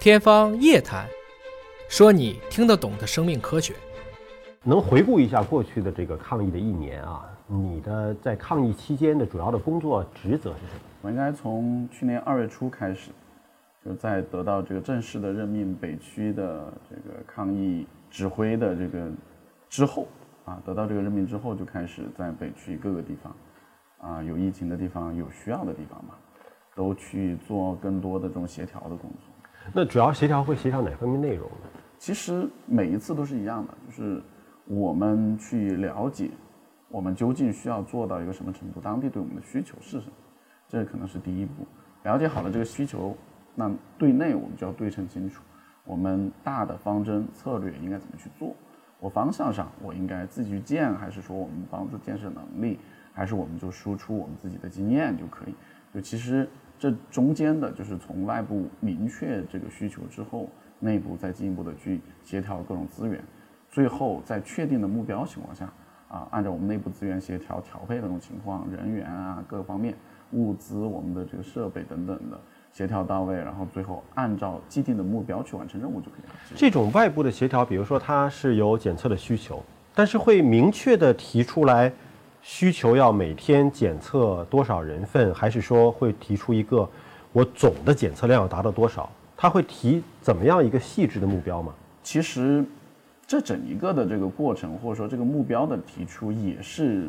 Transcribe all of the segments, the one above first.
天方夜谭，说你听得懂的生命科学。能回顾一下过去的这个抗疫的一年啊？你的在抗疫期间的主要的工作职责是什么？我应该从去年二月初开始，就在得到这个正式的任命北区的这个抗疫指挥的这个之后啊，得到这个任命之后，就开始在北区各个地方啊，有疫情的地方、有需要的地方嘛，都去做更多的这种协调的工作。那主要协调会协调哪方面内容呢？其实每一次都是一样的，就是我们去了解我们究竟需要做到一个什么程度，当地对我们的需求是什么，这可能是第一步。了解好了这个需求，那对内我们就要对称清楚，我们大的方针策略应该怎么去做。我方向上我应该自己去建，还是说我们帮助建设能力，还是我们就输出我们自己的经验就可以？就其实这中间的就是从外部明确这个需求之后，内部再进一步的去协调各种资源，最后在确定的目标情况下，啊，按照我们内部资源协调调配的这种情况，人员啊各方面、物资、我们的这个设备等等的协调到位，然后最后按照既定的目标去完成任务就可以了。这种外部的协调，比如说它是有检测的需求，但是会明确的提出来需求要每天检测多少人份，还是说会提出一个我总的检测量要达到多少？它会提怎么样一个细致的目标吗？其实，这整一个的这个过程，或者说这个目标的提出，也是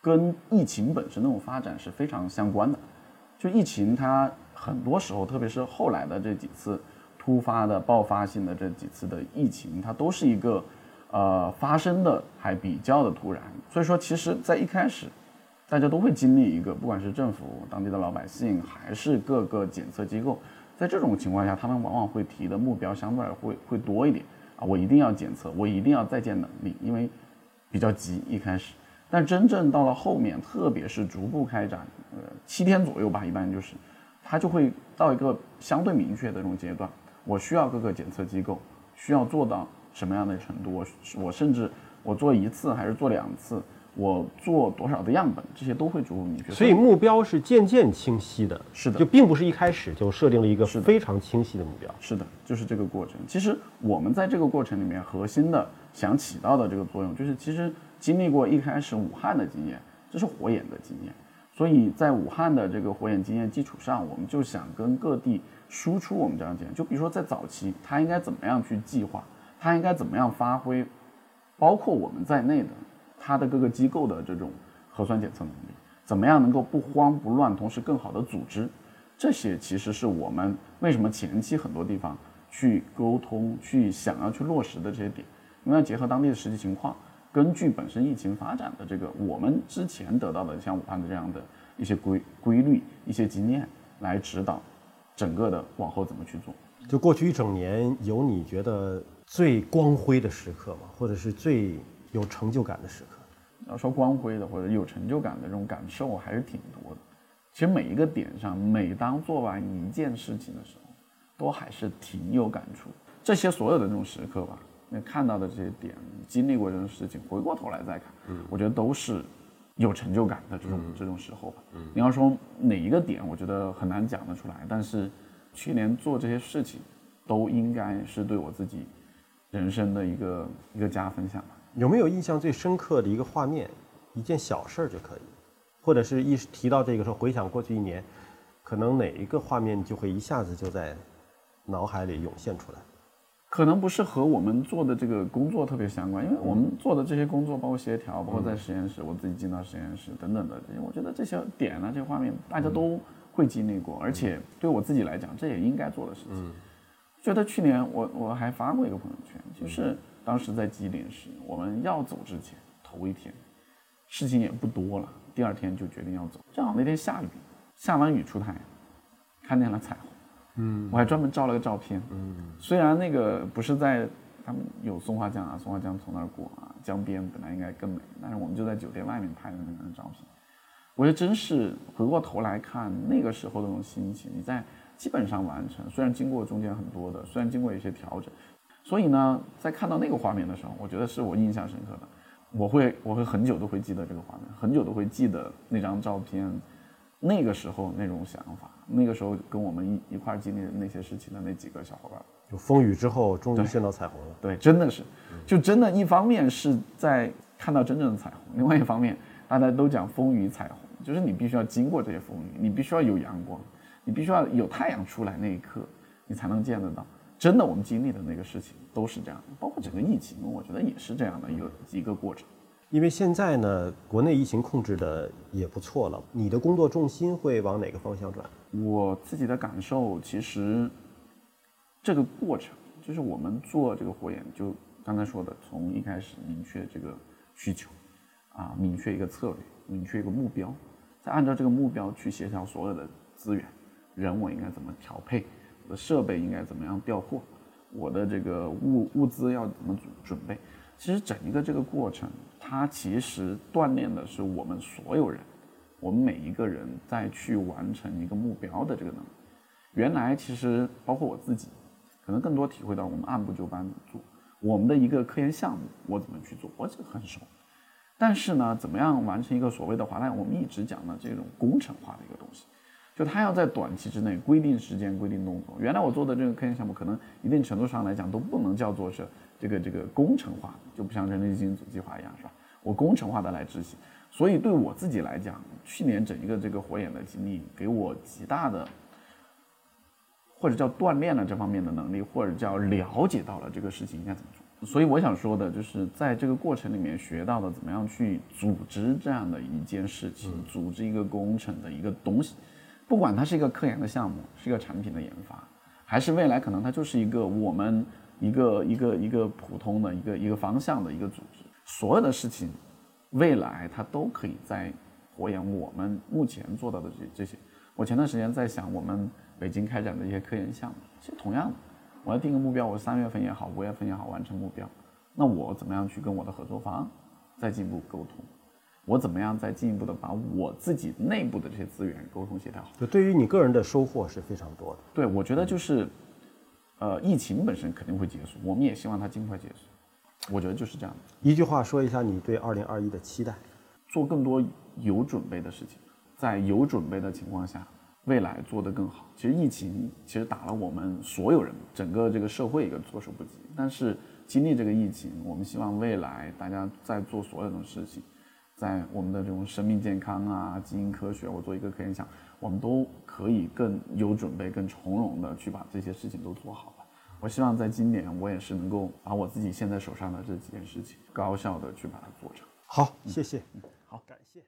跟疫情本身那种发展是非常相关的。就疫情它很多时候，特别是后来的这几次突发的爆发性的这几次的疫情，它都是一个呃发生的还比较的突然。所以说，其实在一开始，大家都会经历一个，不管是政府、当地的老百姓，还是各个检测机构。在这种情况下，他们往往会提的目标相对来会会多一点啊！我一定要检测，我一定要再建能力，因为比较急一开始。但真正到了后面，特别是逐步开展，呃，七天左右吧，一般就是，它就会到一个相对明确的这种阶段。我需要各个检测机构需要做到什么样的程度？我我甚至我做一次还是做两次？我做多少的样本，这些都会逐步明确。所以目标是渐渐清晰的，是的，就并不是一开始就设定了一个非常清晰的目标。是的，就是这个过程。其实我们在这个过程里面，核心的想起到的这个作用，就是其实经历过一开始武汉的经验，这是火眼的经验。所以在武汉的这个火眼经验基础上，我们就想跟各地输出我们这样经验。就比如说在早期，他应该怎么样去计划，它应该怎么样发挥，包括我们在内的。它的各个机构的这种核酸检测能力，怎么样能够不慌不乱，同时更好的组织，这些其实是我们为什么前期很多地方去沟通、去想要去落实的这些点，因为要结合当地的实际情况，根据本身疫情发展的这个我们之前得到的像武汉的这样的一些规规律、一些经验来指导整个的往后怎么去做。就过去一整年，有你觉得最光辉的时刻吗？或者是最？有成就感的时刻，要说光辉的或者有成就感的这种感受还是挺多的。其实每一个点上，每当做完一件事情的时候，都还是挺有感触。这些所有的这种时刻吧，那看到的这些点，经历过这种事情，回过头来再看，嗯，我觉得都是有成就感的这种这种时候吧。嗯，你要说哪一个点，我觉得很难讲得出来。但是去年做这些事情，都应该是对我自己人生的一个一个加分项吧。有没有印象最深刻的一个画面，一件小事儿就可以，或者是一提到这个时候回想过去一年，可能哪一个画面就会一下子就在脑海里涌现出来？可能不是和我们做的这个工作特别相关，因为我们做的这些工作，包括协调，包括在实验室，我自己进到实验室等等的我觉得这些点呢，这些画面大家都会经历过，而且对我自己来讲，这也应该做的事情。觉得去年我我还发过一个朋友圈，就是。当时在吉林市，我们要走之前头一天，事情也不多了，第二天就决定要走。正好那天下雨，下完雨出太阳，看见了彩虹。嗯，我还专门照了个照片。嗯，虽然那个不是在他们有松花江啊，松花江从那儿过啊，江边本来应该更美，但是我们就在酒店外面拍的那张照片。我觉得真是回过头来看那个时候的那种心情，你在基本上完成，虽然经过中间很多的，虽然经过一些调整。所以呢，在看到那个画面的时候，我觉得是我印象深刻的。我会，我会很久都会记得这个画面，很久都会记得那张照片，那个时候那种想法，那个时候跟我们一一块儿经历的那些事情的那几个小伙伴。就风雨之后，终于见到彩虹了。对，真的是，就真的，一方面是在看到真正的彩虹，另外一方面，大家都讲风雨彩虹，就是你必须要经过这些风雨，你必须要有阳光，你必须要有太阳出来那一刻，你才能见得到。真的，我们经历的那个事情都是这样，包括整个疫情，我觉得也是这样的一个一个过程。因为现在呢，国内疫情控制的也不错了，你的工作重心会往哪个方向转？我自己的感受，其实。这个过程就是我们做这个火眼，就刚才说的，从一开始明确这个需求，啊，明确一个策略，明确一个目标，再按照这个目标去协调所有的资源，人我应该怎么调配，我的设备应该怎么样调货，我的这个物物资要怎么准准备。其实整一个这个过程，它其实锻炼的是我们所有人，我们每一个人在去完成一个目标的这个能力。原来其实包括我自己。可能更多体会到我们按部就班做我们的一个科研项目，我怎么去做，我这个很熟。但是呢，怎么样完成一个所谓的华大？我们一直讲的这种工程化的一个东西，就它要在短期之内规定时间、规定动作。原来我做的这个科研项目，可能一定程度上来讲都不能叫做是这个这个工程化，就不像人力基因组计划一样，是吧？我工程化的来执行。所以对我自己来讲，去年整一个这个火眼的经历，给我极大的。或者叫锻炼了这方面的能力，或者叫了解到了这个事情应该怎么做。所以我想说的就是，在这个过程里面学到的怎么样去组织这样的一件事情，组织一个工程的一个东西，不管它是一个科研的项目，是一个产品的研发，还是未来可能它就是一个我们一个一个一个普通的一个一个方向的一个组织，所有的事情，未来它都可以在火眼我们目前做到的这这些。我前段时间在想我们。北京开展的一些科研项目，其实同样的，我要定个目标，我三月份也好，五月份也好完成目标，那我怎么样去跟我的合作方再进一步沟通？我怎么样再进一步的把我自己内部的这些资源沟通协调好？就对于你个人的收获是非常多的。对，我觉得就是，呃，疫情本身肯定会结束，我们也希望它尽快结束。我觉得就是这样。一句话说一下你对二零二一的期待：做更多有准备的事情，在有准备的情况下。未来做得更好。其实疫情其实打了我们所有人整个这个社会一个措手不及。但是经历这个疫情，我们希望未来大家在做所有的事情，在我们的这种生命健康啊、基因科学，我做一个科研项，我们都可以更有准备、更从容的去把这些事情都做好了。我希望在今年，我也是能够把我自己现在手上的这几件事情，高效的去把它做成。好，谢谢。好，感谢。